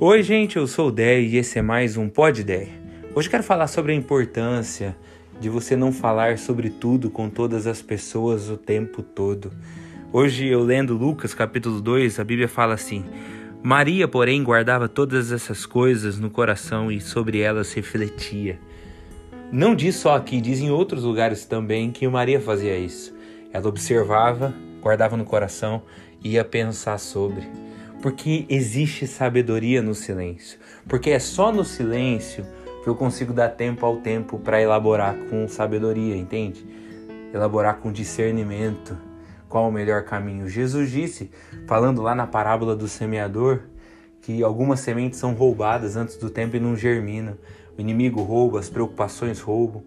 Oi, gente, eu sou o Dé e esse é mais um Pod Dé. Hoje quero falar sobre a importância de você não falar sobre tudo com todas as pessoas o tempo todo. Hoje eu lendo Lucas capítulo 2, a Bíblia fala assim: Maria, porém, guardava todas essas coisas no coração e sobre elas refletia. Não diz só aqui, diz em outros lugares também que Maria fazia isso. Ela observava, guardava no coração e ia pensar sobre porque existe sabedoria no silêncio. Porque é só no silêncio que eu consigo dar tempo ao tempo para elaborar com sabedoria, entende? Elaborar com discernimento qual o melhor caminho. Jesus disse, falando lá na parábola do semeador, que algumas sementes são roubadas antes do tempo e não germinam. O inimigo rouba, as preocupações roubam.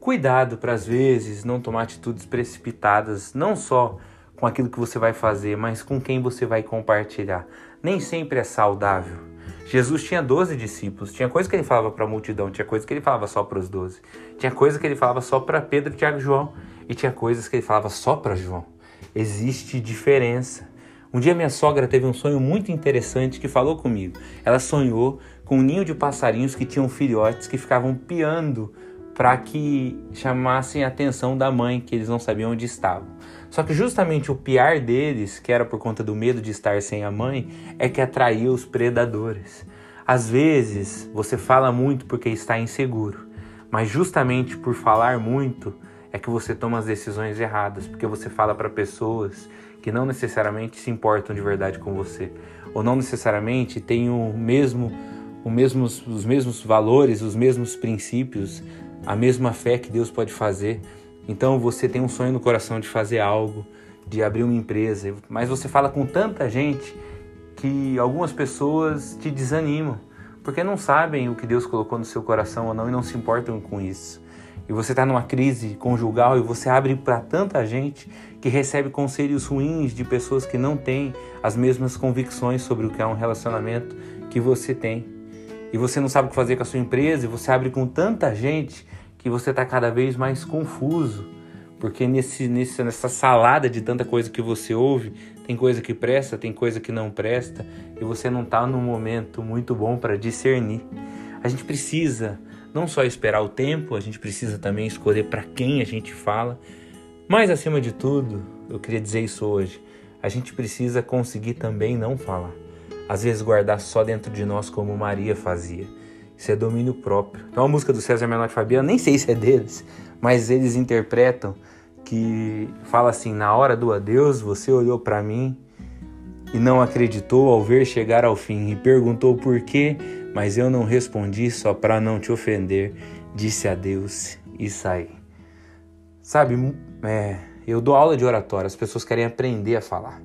Cuidado para às vezes não tomar atitudes precipitadas, não só com aquilo que você vai fazer, mas com quem você vai compartilhar. Nem sempre é saudável. Jesus tinha 12 discípulos, tinha coisa que ele falava para a multidão, tinha coisa que ele falava só para os 12, tinha coisa que ele falava só para Pedro, Tiago e João, e tinha coisas que ele falava só para João. Existe diferença. Um dia minha sogra teve um sonho muito interessante que falou comigo. Ela sonhou com um ninho de passarinhos que tinham filhotes que ficavam piando para que chamassem a atenção da mãe, que eles não sabiam onde estavam. Só que justamente o piar deles, que era por conta do medo de estar sem a mãe, é que atraía os predadores. Às vezes você fala muito porque está inseguro, mas justamente por falar muito é que você toma as decisões erradas, porque você fala para pessoas que não necessariamente se importam de verdade com você, ou não necessariamente têm o mesmo, os mesmos valores, os mesmos princípios, a mesma fé que Deus pode fazer. Então você tem um sonho no coração de fazer algo, de abrir uma empresa, mas você fala com tanta gente que algumas pessoas te desanimam, porque não sabem o que Deus colocou no seu coração ou não e não se importam com isso. E você está numa crise conjugal e você abre para tanta gente que recebe conselhos ruins de pessoas que não têm as mesmas convicções sobre o que é um relacionamento que você tem. E você não sabe o que fazer com a sua empresa e você abre com tanta gente que você está cada vez mais confuso, porque nesse, nesse, nessa salada de tanta coisa que você ouve, tem coisa que presta, tem coisa que não presta, e você não está num momento muito bom para discernir. A gente precisa não só esperar o tempo, a gente precisa também escolher para quem a gente fala, mas acima de tudo, eu queria dizer isso hoje, a gente precisa conseguir também não falar. Às vezes guardar só dentro de nós como Maria fazia isso é domínio próprio. Então a música do César Menotti Fabiano, nem sei se é deles, mas eles interpretam que fala assim: na hora do adeus, você olhou para mim e não acreditou ao ver chegar ao fim e perguntou por quê, mas eu não respondi só para não te ofender. Disse adeus e saí. Sabe, é, eu dou aula de oratória, as pessoas querem aprender a falar.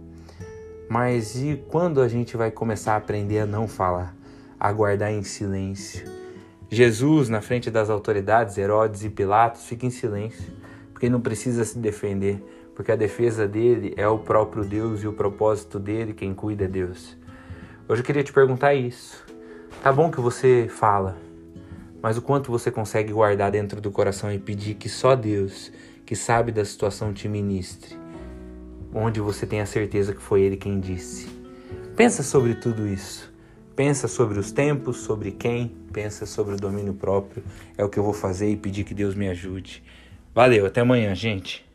Mas e quando a gente vai começar a aprender a não falar? aguardar em silêncio. Jesus, na frente das autoridades, Herodes e Pilatos, fica em silêncio, porque não precisa se defender, porque a defesa dele é o próprio Deus e o propósito dele, quem cuida é Deus. Hoje eu queria te perguntar isso. Tá bom que você fala, mas o quanto você consegue guardar dentro do coração e pedir que só Deus, que sabe da situação, te ministre, onde você tem a certeza que foi Ele quem disse. Pensa sobre tudo isso. Pensa sobre os tempos, sobre quem, pensa sobre o domínio próprio. É o que eu vou fazer e pedir que Deus me ajude. Valeu, até amanhã, gente.